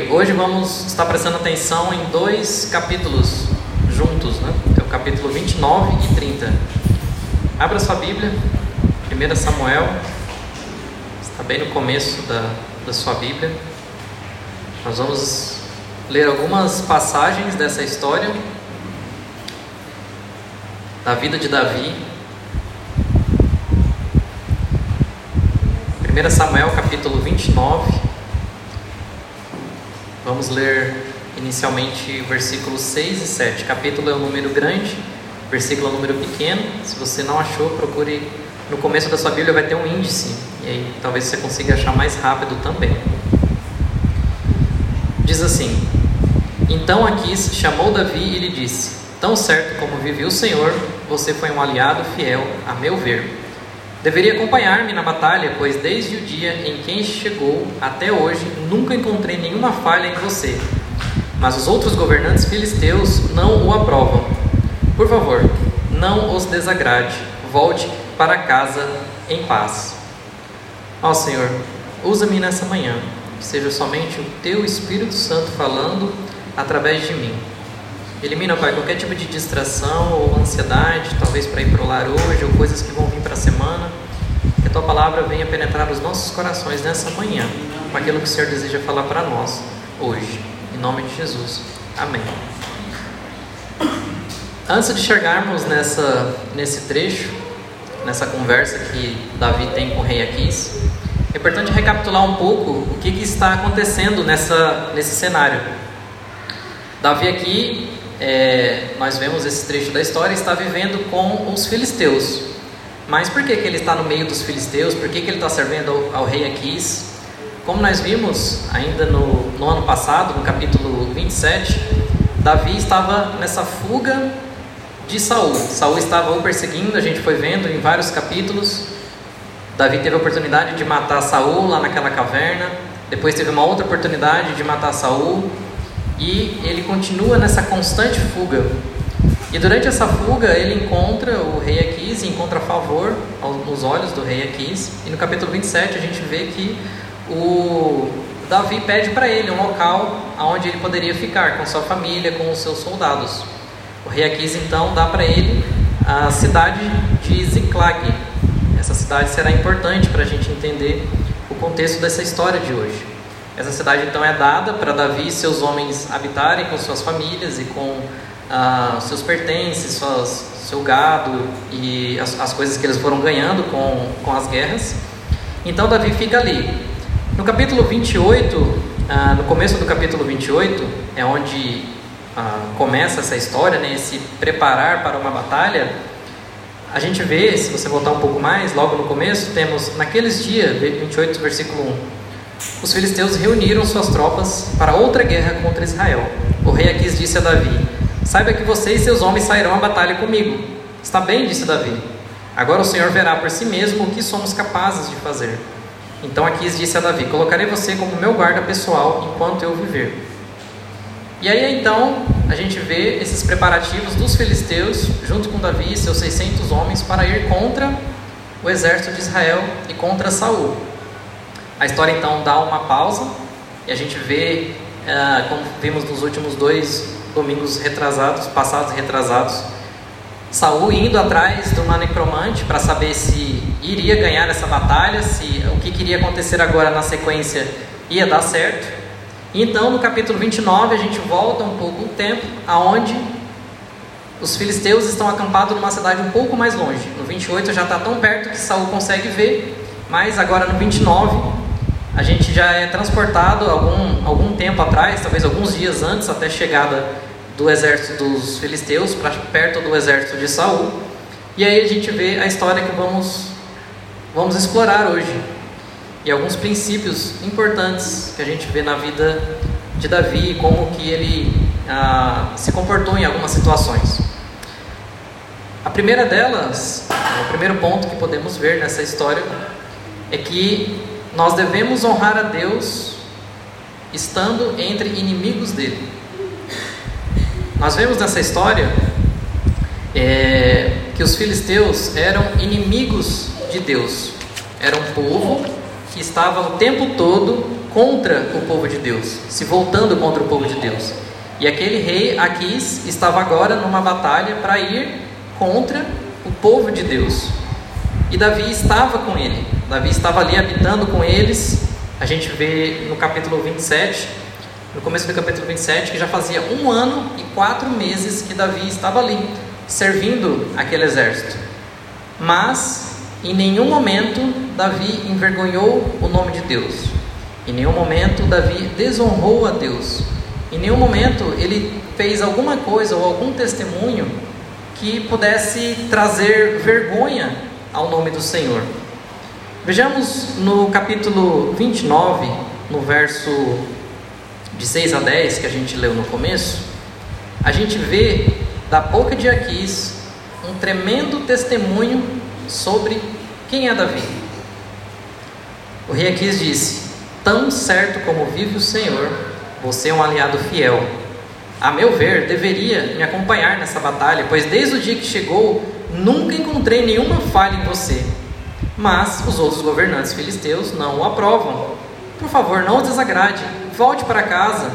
Hoje vamos estar prestando atenção em dois capítulos juntos, né? É o capítulo 29 e 30. Abra sua Bíblia, 1 Samuel, está bem no começo da, da sua Bíblia. Nós vamos ler algumas passagens dessa história da vida de Davi. 1 Samuel capítulo 29. Vamos ler inicialmente versículos 6 e 7. Capítulo é um número grande, versículo é um número pequeno. Se você não achou, procure no começo da sua Bíblia vai ter um índice e aí talvez você consiga achar mais rápido também. Diz assim: Então Aquis chamou Davi e lhe disse: Tão certo como vive o Senhor, você foi um aliado fiel, a meu ver. Deveria acompanhar-me na batalha, pois desde o dia em que chegou até hoje nunca encontrei nenhuma falha em você. Mas os outros governantes filisteus não o aprovam. Por favor, não os desagrade. Volte para casa em paz. Ó Senhor, usa-me nessa manhã, seja somente o Teu Espírito Santo falando através de mim. Elimina, Pai, qualquer tipo de distração ou ansiedade, talvez para ir para o lar hoje, ou coisas que vão vir para a semana. Que a Tua palavra venha penetrar os nossos corações nessa manhã, com aquilo que o Senhor deseja falar para nós hoje. Em nome de Jesus. Amém. Antes de chegarmos nessa, nesse trecho, nessa conversa que Davi tem com o rei Aquis, é importante recapitular um pouco o que, que está acontecendo nessa, nesse cenário. Davi aqui é, nós vemos esse trecho da história, está vivendo com os filisteus. Mas por que, que ele está no meio dos filisteus? Por que, que ele está servindo ao, ao rei Aquis? Como nós vimos ainda no, no ano passado, no capítulo 27, Davi estava nessa fuga de Saul. Saul estava o perseguindo, a gente foi vendo em vários capítulos. Davi teve a oportunidade de matar Saul lá naquela caverna. Depois teve uma outra oportunidade de matar Saul e ele continua nessa constante fuga. E durante essa fuga ele encontra o rei Aquis e encontra favor nos olhos do rei Aquis. E no capítulo 27 a gente vê que o Davi pede para ele um local onde ele poderia ficar com sua família, com os seus soldados. O rei Aquis então dá para ele a cidade de Ziklag. Essa cidade será importante para a gente entender o contexto dessa história de hoje. Essa cidade então é dada para Davi e seus homens habitarem com suas famílias e com ah, seus pertences, suas, seu gado e as, as, coisas que eles foram ganhando com, com as guerras. Então Davi fica ali. No capítulo 28, ah, no começo do capítulo 28, é onde ah, começa essa história, né, esse preparar para uma batalha. A gente vê, se você voltar um pouco mais, logo no começo, temos naqueles dias, 28, versículo 1 os filisteus reuniram suas tropas para outra guerra contra Israel. O rei Aquis disse a Davi: Saiba que você e seus homens sairão à batalha comigo. Está bem, disse Davi. Agora o Senhor verá por si mesmo o que somos capazes de fazer. Então Aquis disse a Davi: Colocarei você como meu guarda pessoal enquanto eu viver. E aí então a gente vê esses preparativos dos filisteus, junto com Davi e seus 600 homens, para ir contra o exército de Israel e contra Saul. A história então dá uma pausa e a gente vê, uh, como vimos nos últimos dois domingos retrasados, passados retrasados, Saul indo atrás do necromante para saber se iria ganhar essa batalha, se o que queria acontecer agora na sequência ia dar certo. Então, no capítulo 29, a gente volta um pouco o tempo aonde os filisteus estão acampados numa cidade um pouco mais longe. No 28 já está tão perto que Saul consegue ver, mas agora no 29 a gente já é transportado algum, algum tempo atrás, talvez alguns dias antes, até chegada do exército dos filisteus, para perto do exército de Saul. E aí a gente vê a história que vamos, vamos explorar hoje. E alguns princípios importantes que a gente vê na vida de Davi, como que ele ah, se comportou em algumas situações. A primeira delas, o primeiro ponto que podemos ver nessa história, é que nós devemos honrar a Deus estando entre inimigos dele. Nós vemos nessa história é, que os filisteus eram inimigos de Deus, era um povo que estava o tempo todo contra o povo de Deus, se voltando contra o povo de Deus. E aquele rei Aquis estava agora numa batalha para ir contra o povo de Deus. E Davi estava com ele. Davi estava ali habitando com eles. A gente vê no capítulo 27, no começo do capítulo 27, que já fazia um ano e quatro meses que Davi estava ali, servindo aquele exército. Mas, em nenhum momento, Davi envergonhou o nome de Deus. Em nenhum momento, Davi desonrou a Deus. Em nenhum momento, ele fez alguma coisa ou algum testemunho que pudesse trazer vergonha ao nome do Senhor. Vejamos no capítulo 29, no verso de 6 a 10 que a gente leu no começo, a gente vê da boca de Aquis um tremendo testemunho sobre quem é Davi. O rei Aquis disse: Tão certo como vive o Senhor, você é um aliado fiel. A meu ver, deveria me acompanhar nessa batalha, pois desde o dia que chegou, nunca encontrei nenhuma falha em você. Mas os outros governantes filisteus não o aprovam. Por favor, não o desagrade volte para casa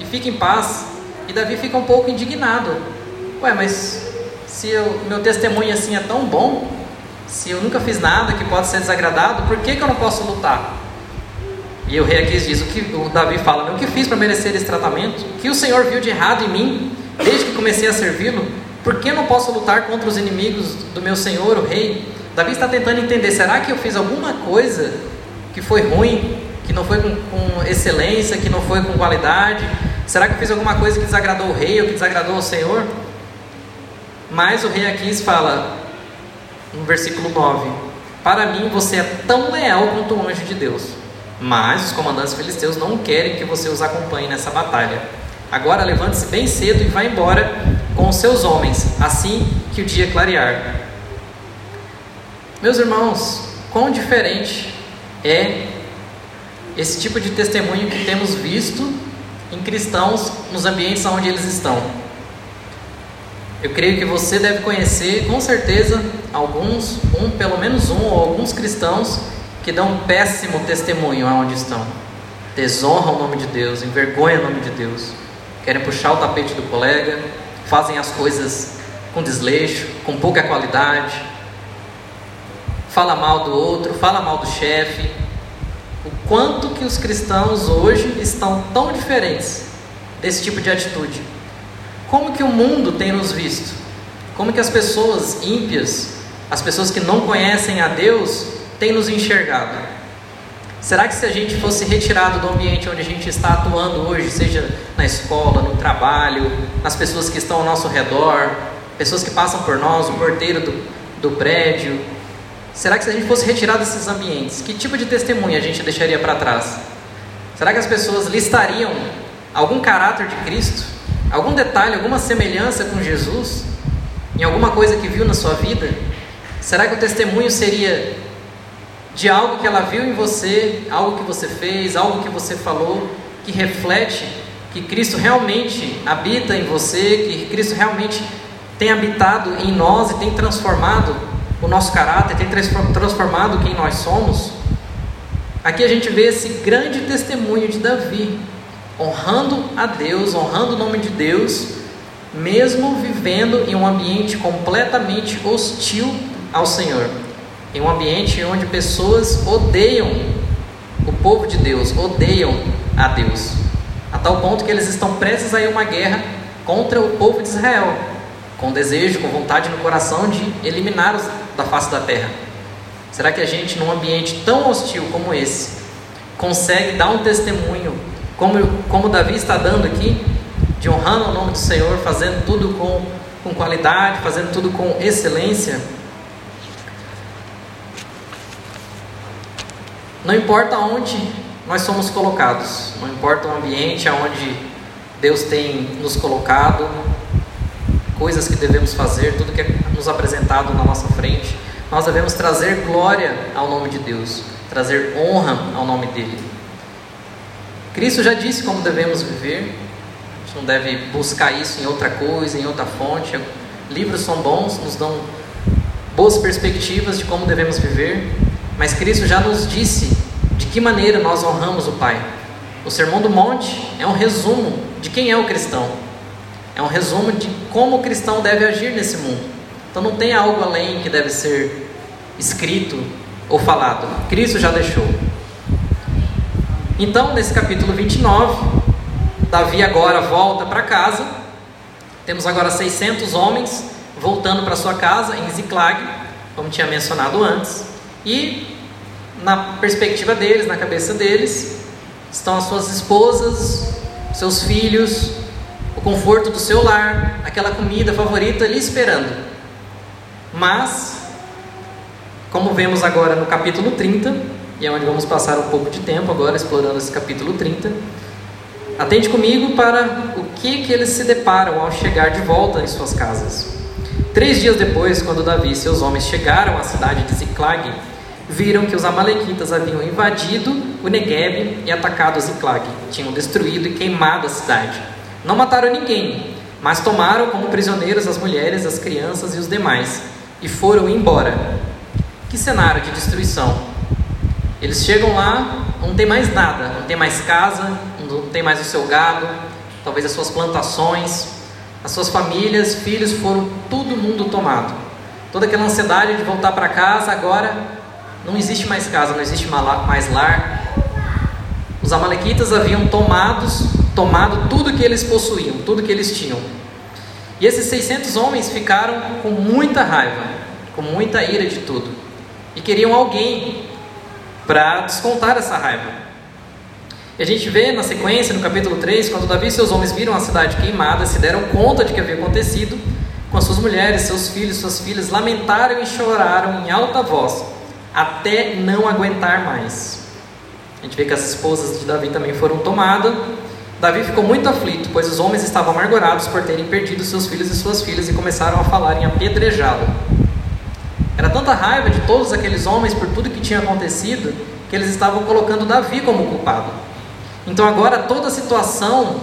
e fique em paz. E Davi fica um pouco indignado. Ué, mas se o meu testemunho assim é tão bom, se eu nunca fiz nada que pode ser desagradado, por que, que eu não posso lutar? E o rei aqui diz: o que o Davi fala, o que fiz para merecer esse tratamento? O que o Senhor viu de errado em mim desde que comecei a servi-lo? Por que eu não posso lutar contra os inimigos do meu Senhor, o rei? Davi está tentando entender: será que eu fiz alguma coisa que foi ruim que não foi com, com, excelência, que não foi com qualidade? Será que eu fiz alguma coisa que desagradou o rei ou que desagradou o Senhor? Mas o rei Aquis fala, no versículo 9: Para mim você é tão leal quanto um anjo de Deus. Mas os comandantes filisteus não querem que você os acompanhe nessa batalha. Agora levante-se bem cedo e vá embora com os seus homens, assim que o dia clarear. Meus irmãos, quão diferente é esse tipo de testemunho que temos visto em cristãos nos ambientes onde eles estão. Eu creio que você deve conhecer, com certeza, alguns, um, pelo menos um ou alguns cristãos que dão um péssimo testemunho aonde estão. Desonram o nome de Deus, envergonham o nome de Deus, querem puxar o tapete do colega, fazem as coisas com desleixo, com pouca qualidade, fala mal do outro, fala mal do chefe, o quanto que os cristãos hoje estão tão diferentes desse tipo de atitude. Como que o mundo tem nos visto? Como que as pessoas ímpias, as pessoas que não conhecem a Deus, têm nos enxergado? Será que se a gente fosse retirado do ambiente onde a gente está atuando hoje, seja na escola, no trabalho, nas pessoas que estão ao nosso redor, pessoas que passam por nós, o porteiro do, do prédio, Será que se a gente fosse retirar desses ambientes, que tipo de testemunha a gente deixaria para trás? Será que as pessoas listariam algum caráter de Cristo? Algum detalhe, alguma semelhança com Jesus? Em alguma coisa que viu na sua vida? Será que o testemunho seria de algo que ela viu em você, algo que você fez, algo que você falou, que reflete que Cristo realmente habita em você, que Cristo realmente tem habitado em nós e tem transformado o nosso caráter, tem transformado quem nós somos. Aqui a gente vê esse grande testemunho de Davi, honrando a Deus, honrando o nome de Deus, mesmo vivendo em um ambiente completamente hostil ao Senhor, em um ambiente onde pessoas odeiam o povo de Deus, odeiam a Deus, a tal ponto que eles estão prestes a ir uma guerra contra o povo de Israel, com desejo, com vontade no coração de eliminar os da face da terra? Será que a gente, num ambiente tão hostil como esse, consegue dar um testemunho, como, como Davi está dando aqui, de honrando o nome do Senhor, fazendo tudo com, com qualidade, fazendo tudo com excelência? Não importa onde nós somos colocados, não importa o ambiente aonde Deus tem nos colocado, coisas que devemos fazer, tudo que é nos apresentado na nossa frente, nós devemos trazer glória ao nome de Deus, trazer honra ao nome dele. Cristo já disse como devemos viver, a gente não deve buscar isso em outra coisa, em outra fonte. Livros são bons, nos dão boas perspectivas de como devemos viver, mas Cristo já nos disse De que maneira nós honramos o Pai? O Sermão do Monte é um resumo de quem é o cristão. É um resumo de como o cristão deve agir nesse mundo. Então não tem algo além que deve ser escrito ou falado. Cristo já deixou. Então, nesse capítulo 29, Davi agora volta para casa. Temos agora 600 homens voltando para sua casa em Ziklag, como tinha mencionado antes. E na perspectiva deles, na cabeça deles, estão as suas esposas, seus filhos, o conforto do seu lar, aquela comida favorita ali esperando. Mas, como vemos agora no capítulo 30, e é onde vamos passar um pouco de tempo agora explorando esse capítulo 30. Atende comigo para o que, que eles se deparam ao chegar de volta em suas casas. Três dias depois, quando Davi e seus homens chegaram à cidade de Ziklag, viram que os amalequitas haviam invadido o Negueb e atacado Ziklag. Tinham destruído e queimado a cidade. Não mataram ninguém, mas tomaram como prisioneiros as mulheres, as crianças e os demais, e foram embora. Que cenário de destruição! Eles chegam lá, não tem mais nada, não tem mais casa, não tem mais o seu gado, talvez as suas plantações, as suas famílias, filhos foram todo mundo tomado. Toda aquela ansiedade de voltar para casa, agora não existe mais casa, não existe mais lar. Os amalequitas haviam tomados, tomado tudo que eles possuíam, tudo que eles tinham. E esses 600 homens ficaram com muita raiva, com muita ira de tudo. E queriam alguém para descontar essa raiva. E a gente vê na sequência, no capítulo 3, quando Davi e seus homens viram a cidade queimada, se deram conta de que havia acontecido, com as suas mulheres, seus filhos, suas filhas, lamentaram e choraram em alta voz, até não aguentar mais. A gente vê que as esposas de Davi também foram tomadas. Davi ficou muito aflito, pois os homens estavam amargurados por terem perdido seus filhos e suas filhas e começaram a falar em apedrejá-lo. Era tanta raiva de todos aqueles homens por tudo que tinha acontecido que eles estavam colocando Davi como culpado. Então agora toda a situação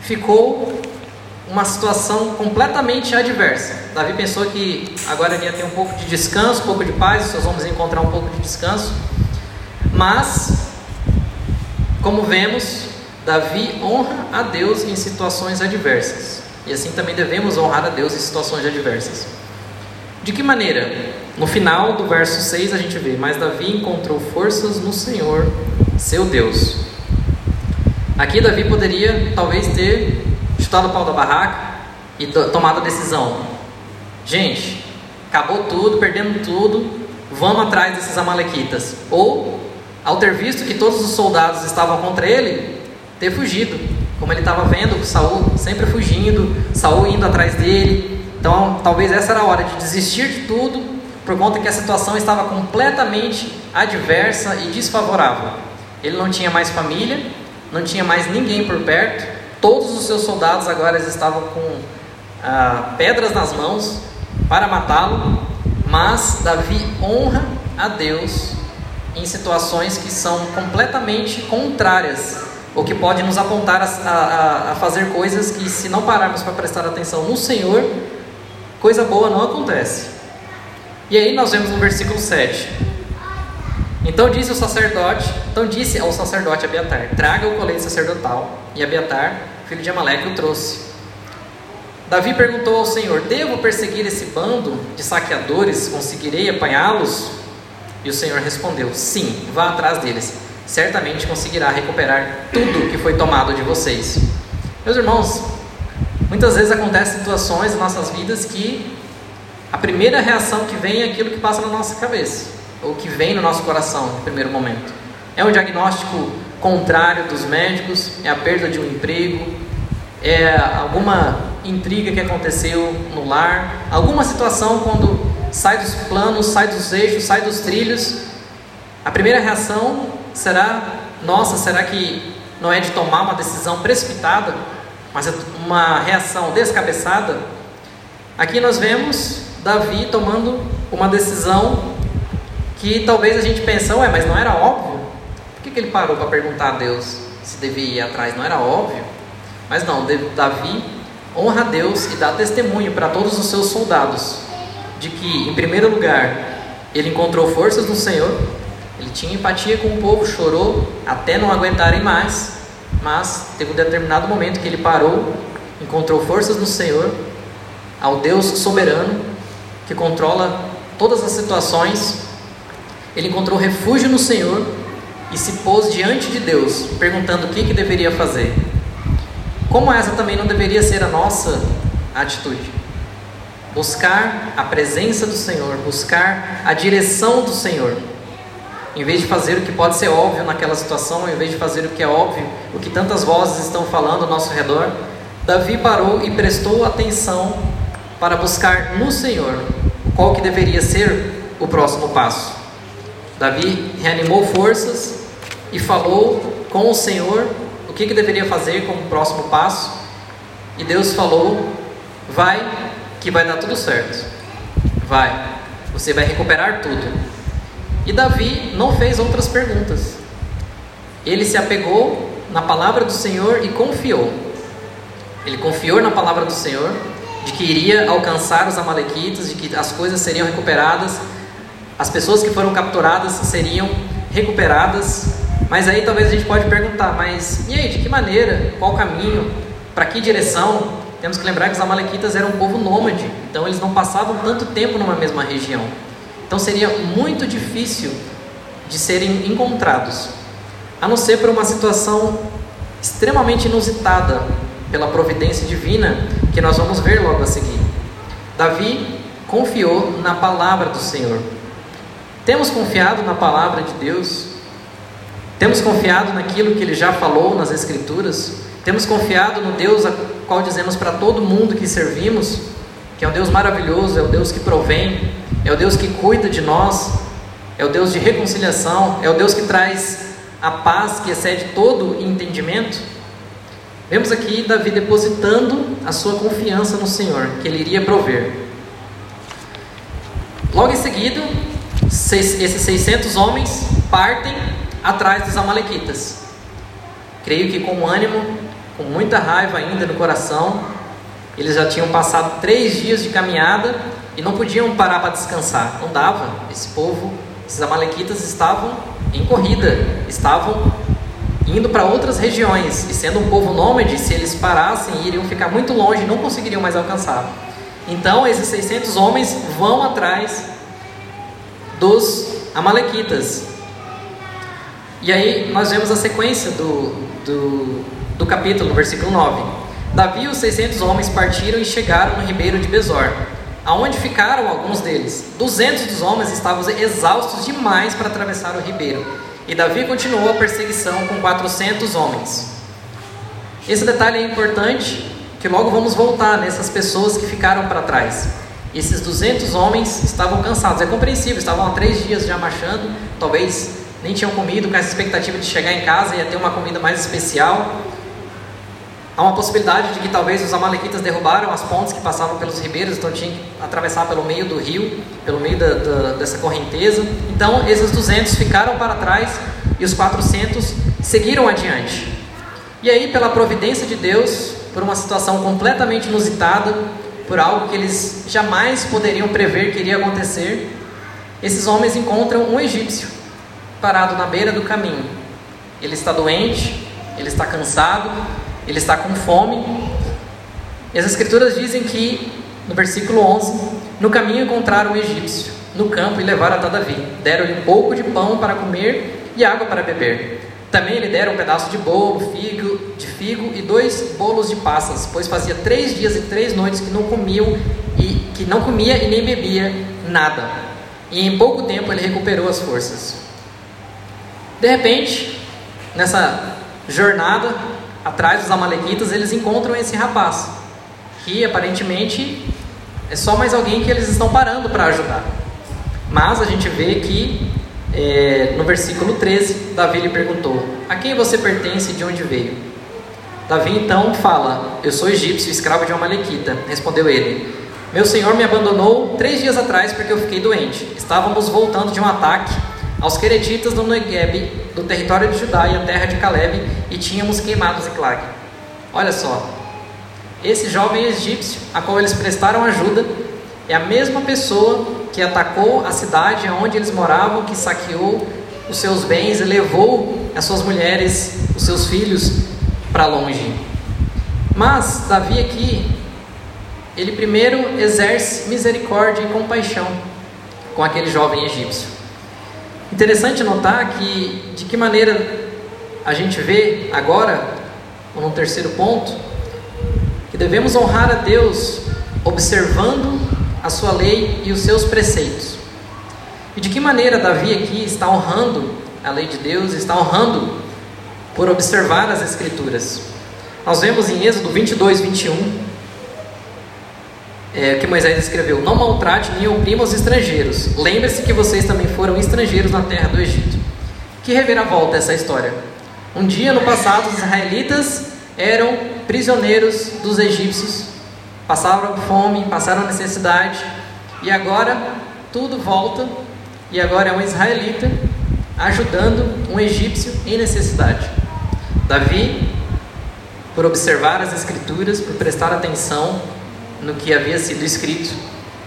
ficou uma situação completamente adversa. Davi pensou que agora ele ia ter um pouco de descanso, um pouco de paz, os seus homens iam encontrar um pouco de descanso. Mas, como vemos, Davi honra a Deus em situações adversas. E assim também devemos honrar a Deus em situações adversas. De que maneira? No final do verso 6 a gente vê: Mas Davi encontrou forças no Senhor, seu Deus. Aqui Davi poderia talvez ter chutado o pau da barraca e tomado a decisão: Gente, acabou tudo, perdemos tudo, vamos atrás desses Amalequitas. Ou, ao ter visto que todos os soldados estavam contra ele, ter fugido. Como ele estava vendo Saul sempre fugindo, Saul indo atrás dele, então, talvez essa era a hora de desistir de tudo, por conta que a situação estava completamente adversa e desfavorável. Ele não tinha mais família, não tinha mais ninguém por perto, todos os seus soldados agora estavam com ah, pedras nas mãos para matá-lo, mas Davi honra a Deus em situações que são completamente contrárias, ou que pode nos apontar a, a, a fazer coisas que, se não pararmos para prestar atenção no Senhor, coisa boa não acontece. E aí nós vemos no versículo 7. Então disse o sacerdote, então disse ao sacerdote Abiatar: Traga o colete sacerdotal. E Abiatar, filho de Amaleque, o trouxe. Davi perguntou ao Senhor: Devo perseguir esse bando de saqueadores? Conseguirei apanhá-los? E o Senhor respondeu: Sim, vá atrás deles. Certamente conseguirá recuperar tudo que foi tomado de vocês. Meus irmãos, Muitas vezes acontecem situações em nossas vidas que a primeira reação que vem é aquilo que passa na nossa cabeça, ou que vem no nosso coração no primeiro momento. É um diagnóstico contrário dos médicos, é a perda de um emprego, é alguma intriga que aconteceu no lar, alguma situação quando sai dos planos, sai dos eixos, sai dos trilhos. A primeira reação será: nossa, será que não é de tomar uma decisão precipitada? mas é uma reação descabeçada. Aqui nós vemos Davi tomando uma decisão que talvez a gente pense, ué, mas não era óbvio? Por que, que ele parou para perguntar a Deus se devia ir atrás? Não era óbvio? Mas não, Davi honra a Deus e dá testemunho para todos os seus soldados de que, em primeiro lugar, ele encontrou forças no Senhor, Ele tinha empatia com o povo, chorou até não aguentarem mais, mas teve um determinado momento que ele parou, encontrou forças no Senhor, ao Deus soberano que controla todas as situações. Ele encontrou refúgio no Senhor e se pôs diante de Deus, perguntando o que, que deveria fazer. Como essa também não deveria ser a nossa atitude? Buscar a presença do Senhor, buscar a direção do Senhor. Em vez de fazer o que pode ser óbvio naquela situação, em vez de fazer o que é óbvio, o que tantas vozes estão falando ao nosso redor, Davi parou e prestou atenção para buscar no Senhor qual que deveria ser o próximo passo. Davi reanimou forças e falou com o Senhor o que, que deveria fazer como próximo passo. E Deus falou: Vai, que vai dar tudo certo. Vai, você vai recuperar tudo. E Davi não fez outras perguntas. Ele se apegou na palavra do Senhor e confiou. Ele confiou na palavra do Senhor de que iria alcançar os amalequitas, de que as coisas seriam recuperadas, as pessoas que foram capturadas seriam recuperadas mas aí talvez a gente pode perguntar, mas e aí, de que maneira, qual caminho, para que direção? Temos que lembrar que os amalequitas eram um povo nômade, então eles não passavam tanto tempo numa mesma região. Então seria muito difícil de serem encontrados, a não ser por uma situação extremamente inusitada pela providência divina que nós vamos ver logo a seguir. Davi confiou na palavra do Senhor. Temos confiado na palavra de Deus temos confiado naquilo que ele já falou nas Escrituras? Temos confiado no Deus a qual dizemos para todo mundo que servimos, que é um Deus maravilhoso, é o Deus que provém, é o Deus que cuida de nós, é o Deus de reconciliação, é o Deus que traz a paz que excede todo entendimento? Vemos aqui Davi depositando a sua confiança no Senhor, que ele iria prover. Logo em seguida, esses 600 homens partem atrás dos Amalequitas. Creio que com ânimo, com muita raiva ainda no coração, eles já tinham passado três dias de caminhada e não podiam parar para descansar. Não dava. Esse povo, esses Amalequitas estavam em corrida, estavam indo para outras regiões. E sendo um povo nômade, se eles parassem, iriam ficar muito longe não conseguiriam mais alcançar. Então, esses 600 homens vão atrás dos Amalequitas. E aí nós vemos a sequência do, do, do capítulo, no versículo 9. Davi e os 600 homens partiram e chegaram no ribeiro de Besor, aonde ficaram alguns deles. 200 dos homens estavam exaustos demais para atravessar o ribeiro. E Davi continuou a perseguição com 400 homens. Esse detalhe é importante, que logo vamos voltar nessas pessoas que ficaram para trás. Esses 200 homens estavam cansados, é compreensível, estavam há três dias já marchando, talvez nem tinham comido, com essa expectativa de chegar em casa e ter uma comida mais especial. Há uma possibilidade de que talvez os amalequitas derrubaram as pontes que passavam pelos ribeiros, então tinham que atravessar pelo meio do rio, pelo meio da, da, dessa correnteza. Então esses 200 ficaram para trás e os 400 seguiram adiante. E aí, pela providência de Deus, por uma situação completamente inusitada, por algo que eles jamais poderiam prever que iria acontecer, esses homens encontram um egípcio parado na beira do caminho. Ele está doente, ele está cansado, ele está com fome. E as escrituras dizem que, no versículo 11, no caminho encontraram o egípcio, no campo e levaram até Davi. Deram-lhe um pouco de pão para comer e água para beber. Também lhe deram um pedaço de bolo, figo, de figo e dois bolos de passas, pois fazia três dias e três noites que não comiam e que não comia e nem bebia nada. E em pouco tempo ele recuperou as forças. De repente, nessa jornada atrás dos Amalequitas, eles encontram esse rapaz, que aparentemente é só mais alguém que eles estão parando para ajudar. Mas a gente vê que é, no versículo 13, Davi lhe perguntou: A quem você pertence e de onde veio? Davi então fala: Eu sou egípcio, escravo de uma malequita. Respondeu ele: Meu senhor me abandonou três dias atrás porque eu fiquei doente. Estávamos voltando de um ataque aos Queretitas do Negueb, do território de Judá e a terra de Caleb, e tínhamos queimado Ziklag. Olha só, esse jovem egípcio, a qual eles prestaram ajuda, é a mesma pessoa que atacou a cidade onde eles moravam, que saqueou os seus bens e levou as suas mulheres, os seus filhos para longe. Mas Davi aqui, ele primeiro exerce misericórdia e compaixão com aquele jovem egípcio. Interessante notar que de que maneira a gente vê agora, no terceiro ponto, que devemos honrar a Deus observando a sua lei e os seus preceitos. E de que maneira Davi aqui está honrando a lei de Deus, está honrando por observar as Escrituras. Nós vemos em Êxodo 22, 21, é, que Moisés escreveu: Não maltrate nem oprima os estrangeiros. Lembre-se que vocês também foram estrangeiros na terra do Egito. Que reviravolta essa história. Um dia no passado, os israelitas eram prisioneiros dos egípcios, passaram fome, passaram necessidade, e agora tudo volta, e agora é um israelita ajudando um egípcio em necessidade. Davi, por observar as escrituras, por prestar atenção no que havia sido escrito,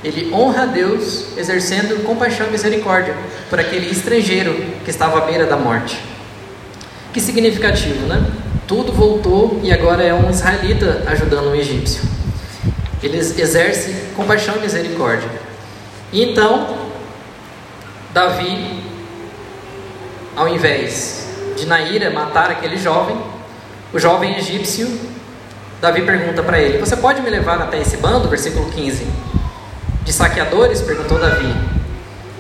ele honra a Deus, exercendo compaixão e misericórdia por aquele estrangeiro que estava à beira da morte. Que significativo, né? Tudo voltou e agora é um israelita ajudando um egípcio. Ele exerce compaixão e misericórdia. E então, Davi, ao invés de Naíra matar aquele jovem, o jovem egípcio, Davi pergunta para ele: Você pode me levar até esse bando? Versículo 15. De saqueadores? perguntou Davi.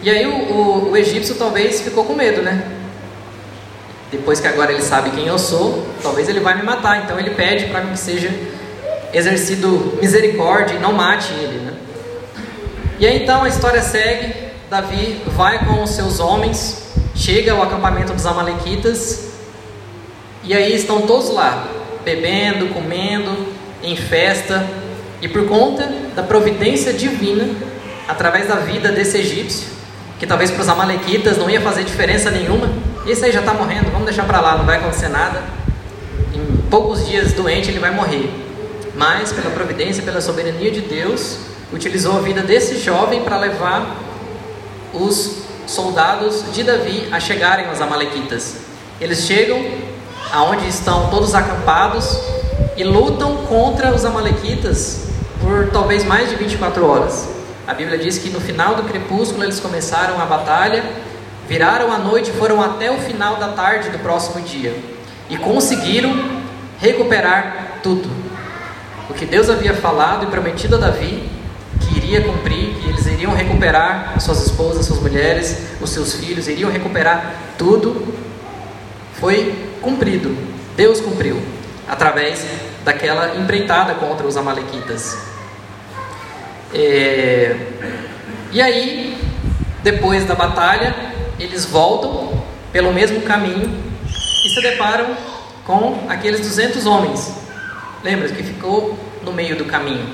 E aí o, o, o egípcio talvez ficou com medo, né? depois que agora ele sabe quem eu sou, talvez ele vai me matar. Então ele pede para que seja exercido misericórdia e não mate ele. Né? E aí então a história segue: Davi vai com os seus homens, chega ao acampamento dos Amalequitas, e aí estão todos lá, bebendo, comendo, em festa, e por conta da providência divina, através da vida desse egípcio, que talvez para os Amalequitas não ia fazer diferença nenhuma esse aí já está morrendo, vamos deixar para lá, não vai acontecer nada. Em poucos dias doente ele vai morrer. Mas, pela providência, pela soberania de Deus, utilizou a vida desse jovem para levar os soldados de Davi a chegarem aos Amalequitas. Eles chegam aonde estão todos acampados e lutam contra os Amalequitas por talvez mais de 24 horas. A Bíblia diz que no final do crepúsculo eles começaram a batalha Viraram a noite e foram até o final da tarde do próximo dia e conseguiram recuperar tudo. O que Deus havia falado e prometido a Davi que iria cumprir, que eles iriam recuperar suas esposas, suas mulheres, os seus filhos, iriam recuperar tudo, foi cumprido. Deus cumpriu através daquela empreitada contra os amalequitas. É... E aí, depois da batalha, eles voltam pelo mesmo caminho e se deparam com aqueles 200 homens. Lembra que ficou no meio do caminho.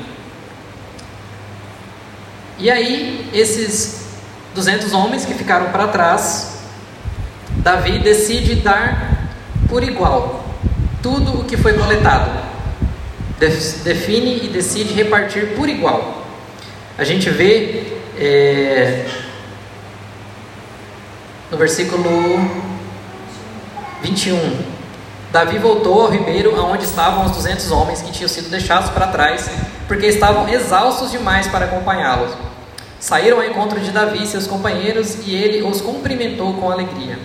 E aí, esses 200 homens que ficaram para trás, Davi decide dar por igual tudo o que foi coletado. Define e decide repartir por igual. A gente vê é, no versículo 21. Davi voltou ao ribeiro aonde estavam os 200 homens que tinham sido deixados para trás, porque estavam exaustos demais para acompanhá-los. Saíram ao encontro de Davi e seus companheiros e ele os cumprimentou com alegria.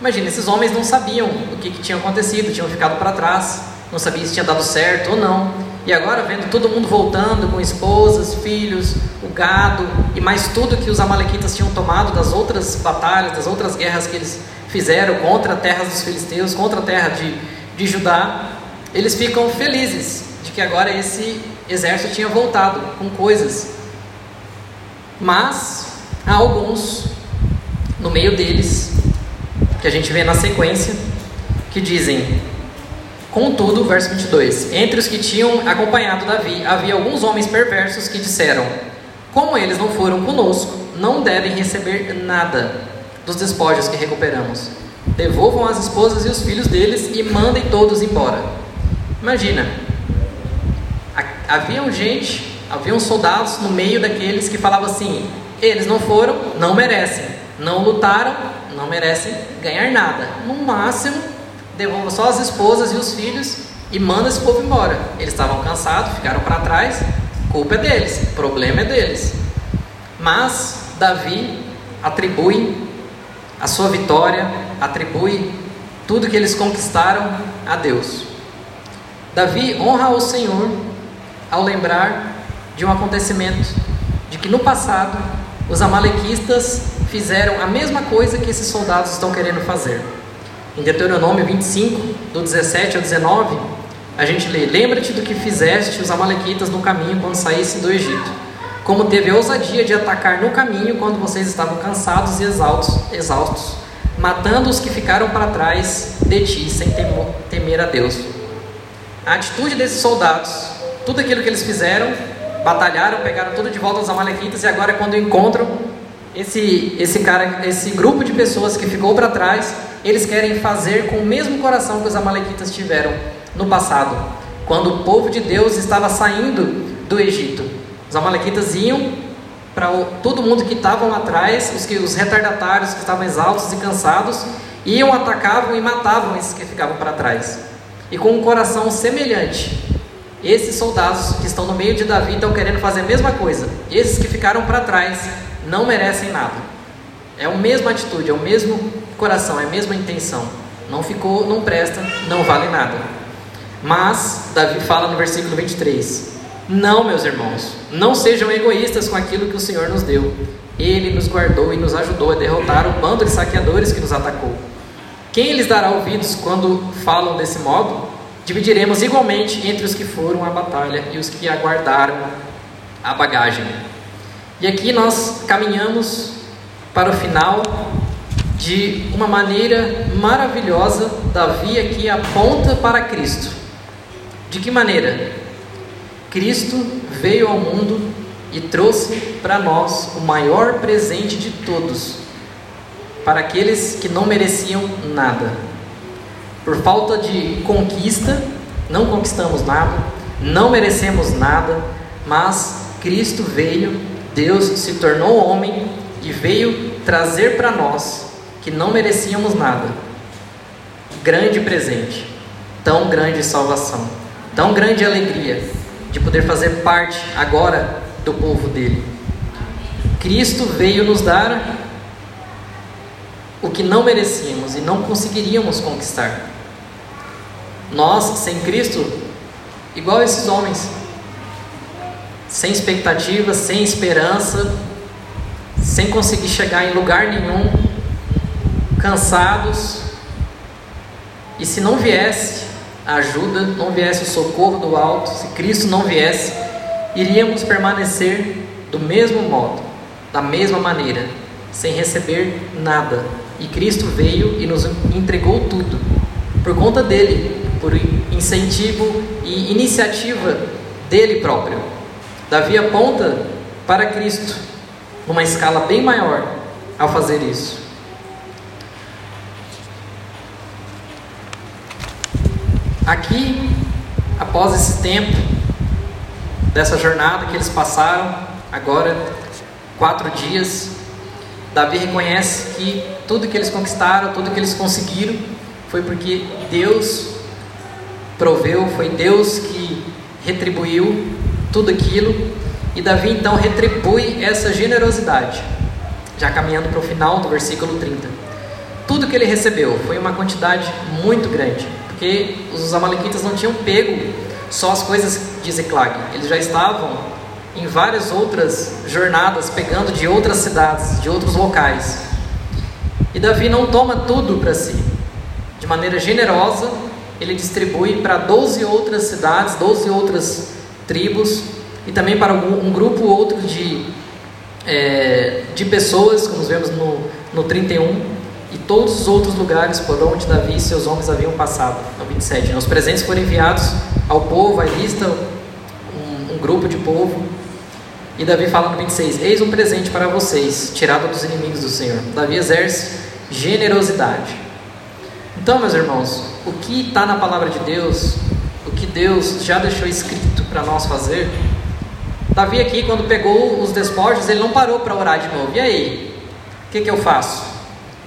Imagina, esses homens não sabiam o que, que tinha acontecido, tinham ficado para trás, não sabiam se tinha dado certo ou não. E agora, vendo todo mundo voltando com esposas, filhos, o gado e mais tudo que os Amalequitas tinham tomado das outras batalhas, das outras guerras que eles fizeram contra a terra dos filisteus, contra a terra de, de Judá, eles ficam felizes de que agora esse exército tinha voltado com coisas. Mas há alguns no meio deles, que a gente vê na sequência, que dizem: Contudo, verso 22: Entre os que tinham acompanhado Davi, havia alguns homens perversos que disseram: Como eles não foram conosco, não devem receber nada dos despojos que recuperamos. Devolvam as esposas e os filhos deles e mandem todos embora. Imagina, haviam gente, haviam soldados no meio daqueles que falavam assim: eles não foram, não merecem, não lutaram, não merecem ganhar nada. No máximo, devolva só as esposas e os filhos e manda esse povo embora. Eles estavam cansados, ficaram para trás, culpa é deles, problema é deles. Mas Davi atribui a sua vitória, atribui tudo que eles conquistaram a Deus. Davi honra o Senhor ao lembrar de um acontecimento de que no passado os amalequistas fizeram a mesma coisa que esses soldados estão querendo fazer. Em Deuteronômio 25, do 17 ao 19, a gente lê: Lembra-te do que fizeste os amalequitas no caminho quando saísse do Egito, como teve a ousadia de atacar no caminho quando vocês estavam cansados e exaustos, exaustos matando os que ficaram para trás de ti, sem temer a Deus. A atitude desses soldados, tudo aquilo que eles fizeram, batalharam, pegaram tudo de volta aos amalequitas e agora quando encontram esse esse cara, esse grupo de pessoas que ficou para trás, eles querem fazer com o mesmo coração que os amalequitas tiveram no passado, quando o povo de Deus estava saindo do Egito. Os amalequitas iam para todo mundo que estavam atrás, os, que, os retardatários que estavam exaustos e cansados, iam, atacavam e matavam esses que ficavam para trás. E com um coração semelhante, esses soldados que estão no meio de Davi estão querendo fazer a mesma coisa. Esses que ficaram para trás não merecem nada. É a mesma atitude, é o mesmo coração, é a mesma intenção. Não ficou, não presta, não vale nada. Mas Davi fala no versículo 23: Não, meus irmãos, não sejam egoístas com aquilo que o Senhor nos deu. Ele nos guardou e nos ajudou a derrotar o bando de saqueadores que nos atacou. Quem lhes dará ouvidos quando falam desse modo? Dividiremos igualmente entre os que foram à batalha e os que aguardaram a bagagem. E aqui nós caminhamos para o final de uma maneira maravilhosa. Davi aqui aponta para Cristo. De que maneira? Cristo veio ao mundo e trouxe para nós o maior presente de todos, para aqueles que não mereciam nada. Por falta de conquista, não conquistamos nada, não merecemos nada, mas Cristo veio, Deus se tornou homem e veio trazer para nós, que não merecíamos nada, grande presente, tão grande salvação, tão grande alegria de poder fazer parte agora do povo dele. Cristo veio nos dar o que não merecíamos e não conseguiríamos conquistar. Nós, sem Cristo, igual esses homens, sem expectativa, sem esperança, sem conseguir chegar em lugar nenhum, cansados, e se não viesse a ajuda, não viesse o socorro do alto, se Cristo não viesse, iríamos permanecer do mesmo modo, da mesma maneira, sem receber nada. E Cristo veio e nos entregou tudo, por conta dele, por incentivo e iniciativa dele próprio. Davi aponta para Cristo, numa escala bem maior, ao fazer isso. Aqui, após esse tempo, dessa jornada que eles passaram, agora quatro dias, Davi reconhece que tudo que eles conquistaram, tudo que eles conseguiram, foi porque Deus proveu, foi Deus que retribuiu tudo aquilo, e Davi então retribui essa generosidade, já caminhando para o final do versículo 30. Tudo que ele recebeu foi uma quantidade muito grande, porque os amalequitas não tinham pego só as coisas de Ziklag, eles já estavam em várias outras jornadas, pegando de outras cidades, de outros locais. E Davi não toma tudo para si. De maneira generosa, ele distribui para 12 outras cidades, 12 outras tribos e também para um, grupo outro de, é, de pessoas, como vemos no, no 31, e todos os outros lugares por onde Davi e seus homens haviam passado, no 27. Os presentes foram enviados ao povo, à lista, um, um grupo de povo. E Davi fala no 26: Eis um presente para vocês, tirado dos inimigos do Senhor. Davi exerce generosidade. Então, meus irmãos, o que está na palavra de Deus, o que Deus já deixou escrito para nós fazer, Davi aqui, quando pegou os despojos, ele não parou para orar de novo. E aí? O que, que eu faço?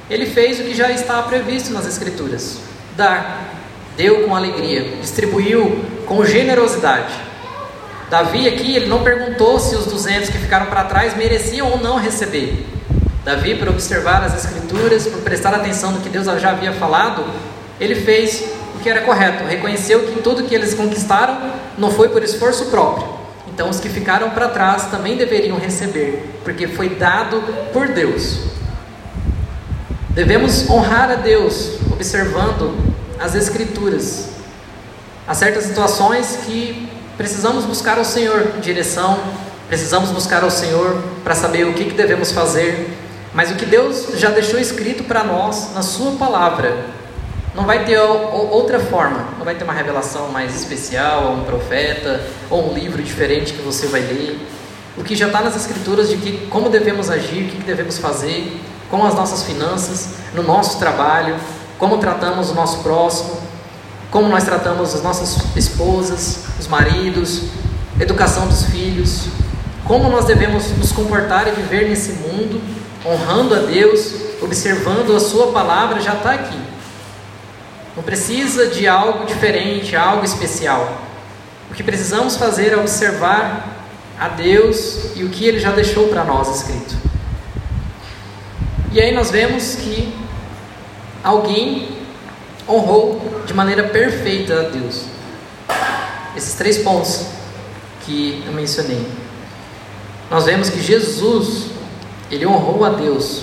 ele fez o que já estava previsto nas Escrituras: dar, deu com alegria, distribuiu com generosidade. Davi aqui, ele não perguntou se os 200 que ficaram para trás mereciam ou não receber. Davi, por observar as Escrituras, por prestar atenção no que Deus já havia falado, ele fez que era correto, reconheceu que tudo que eles conquistaram não foi por esforço próprio. Então, os que ficaram para trás também deveriam receber, porque foi dado por Deus. Devemos honrar a Deus observando as Escrituras. Há certas situações que precisamos buscar ao Senhor direção, precisamos buscar ao Senhor para saber o que, que devemos fazer, mas o que Deus já deixou escrito para nós na Sua palavra, não vai ter outra forma, não vai ter uma revelação mais especial, ou um profeta, ou um livro diferente que você vai ler. O que já está nas Escrituras de que, como devemos agir, o que devemos fazer com as nossas finanças, no nosso trabalho, como tratamos o nosso próximo, como nós tratamos as nossas esposas, os maridos, educação dos filhos, como nós devemos nos comportar e viver nesse mundo, honrando a Deus, observando a Sua palavra, já está aqui. Não precisa de algo diferente, algo especial. O que precisamos fazer é observar a Deus e o que Ele já deixou para nós escrito. E aí nós vemos que alguém honrou de maneira perfeita a Deus. Esses três pontos que eu mencionei. Nós vemos que Jesus, ele honrou a Deus,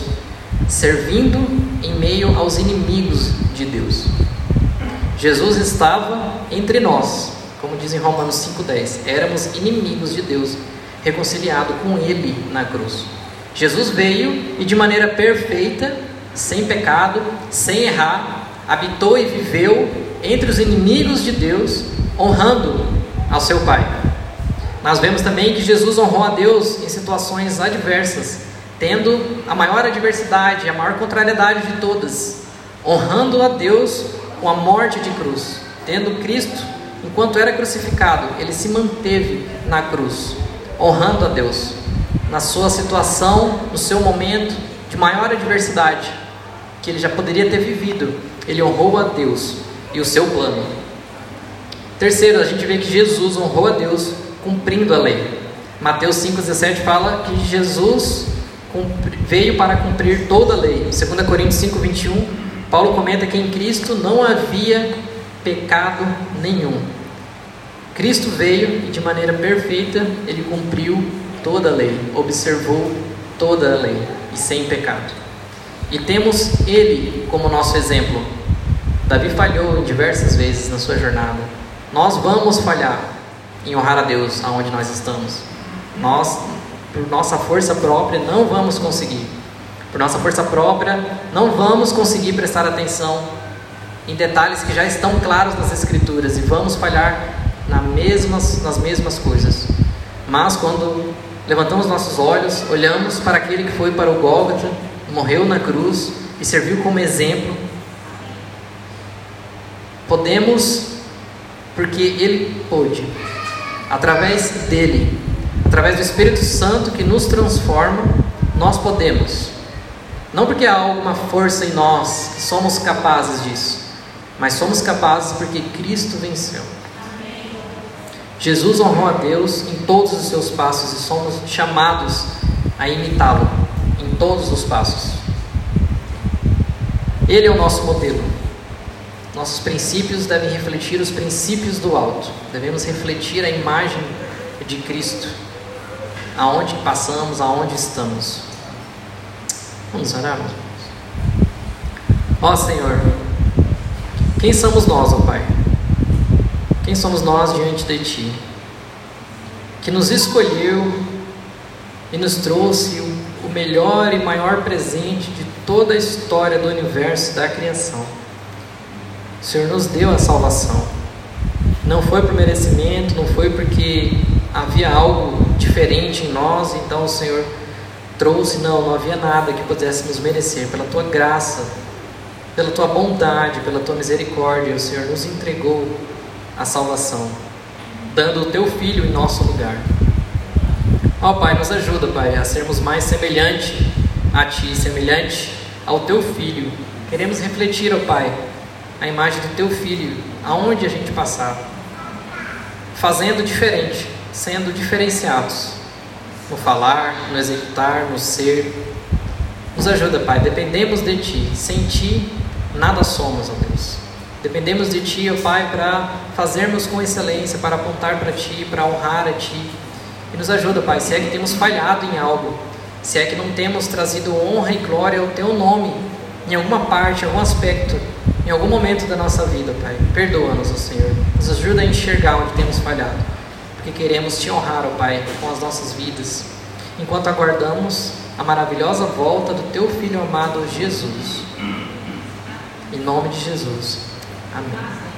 servindo em meio aos inimigos de Deus. Jesus estava entre nós, como diz em Romanos 5,10. Éramos inimigos de Deus, reconciliado com Ele na cruz. Jesus veio e de maneira perfeita, sem pecado, sem errar, habitou e viveu entre os inimigos de Deus, honrando ao seu Pai. Nós vemos também que Jesus honrou a Deus em situações adversas, tendo a maior adversidade, a maior contrariedade de todas, honrando a Deus com a morte de cruz. Tendo Cristo, enquanto era crucificado, ele se manteve na cruz, honrando a Deus. Na sua situação, no seu momento de maior adversidade, que ele já poderia ter vivido, ele honrou a Deus e o seu plano. Terceiro, a gente vê que Jesus honrou a Deus cumprindo a lei. Mateus 5,17 fala que Jesus veio para cumprir toda a lei. 2 Coríntios 5,21 Paulo comenta que em Cristo não havia pecado nenhum. Cristo veio e de maneira perfeita ele cumpriu toda a lei, observou toda a lei e sem pecado. E temos ele como nosso exemplo. Davi falhou diversas vezes na sua jornada. Nós vamos falhar em honrar a Deus aonde nós estamos. Nós, por nossa força própria, não vamos conseguir por nossa força própria, não vamos conseguir prestar atenção em detalhes que já estão claros nas Escrituras e vamos falhar nas mesmas, nas mesmas coisas. Mas quando levantamos nossos olhos, olhamos para aquele que foi para o Gólgota, morreu na cruz e serviu como exemplo, podemos, porque ele pôde, através dele, através do Espírito Santo que nos transforma, nós podemos não porque há alguma força em nós que somos capazes disso, mas somos capazes porque Cristo venceu. Jesus honrou a Deus em todos os seus passos e somos chamados a imitá-lo em todos os passos. Ele é o nosso modelo. Nossos princípios devem refletir os princípios do alto. Devemos refletir a imagem de Cristo, aonde passamos, aonde estamos. Vamos orar, meus irmãos. Ó Senhor, quem somos nós, ó Pai? Quem somos nós diante de Ti? Que nos escolheu e nos trouxe o melhor e maior presente de toda a história do universo da criação. O Senhor nos deu a salvação. Não foi por merecimento, não foi porque havia algo diferente em nós, então o Senhor trouxe, não, não havia nada que pudéssemos merecer, pela tua graça, pela tua bondade, pela tua misericórdia, o Senhor nos entregou a salvação, dando o teu filho em nosso lugar. Ó oh, Pai, nos ajuda, Pai, a sermos mais semelhante a Ti, semelhante ao Teu Filho. Queremos refletir, ó Pai, a imagem do Teu Filho, aonde a gente passar, fazendo diferente, sendo diferenciados no falar, no executar, no ser. Nos ajuda, Pai, dependemos de Ti. Sem Ti, nada somos, ó Deus. Dependemos de Ti, ó Pai, para fazermos com excelência, para apontar para Ti, para honrar a Ti. E nos ajuda, Pai, se é que temos falhado em algo, se é que não temos trazido honra e glória ao Teu nome, em alguma parte, em algum aspecto, em algum momento da nossa vida, Pai. Perdoa-nos, ó Senhor. Nos ajuda a enxergar onde temos falhado, porque queremos Te honrar, ó Pai, com as nossas vidas, enquanto aguardamos a maravilhosa volta do Teu Filho amado Jesus. Em nome de Jesus. Amém.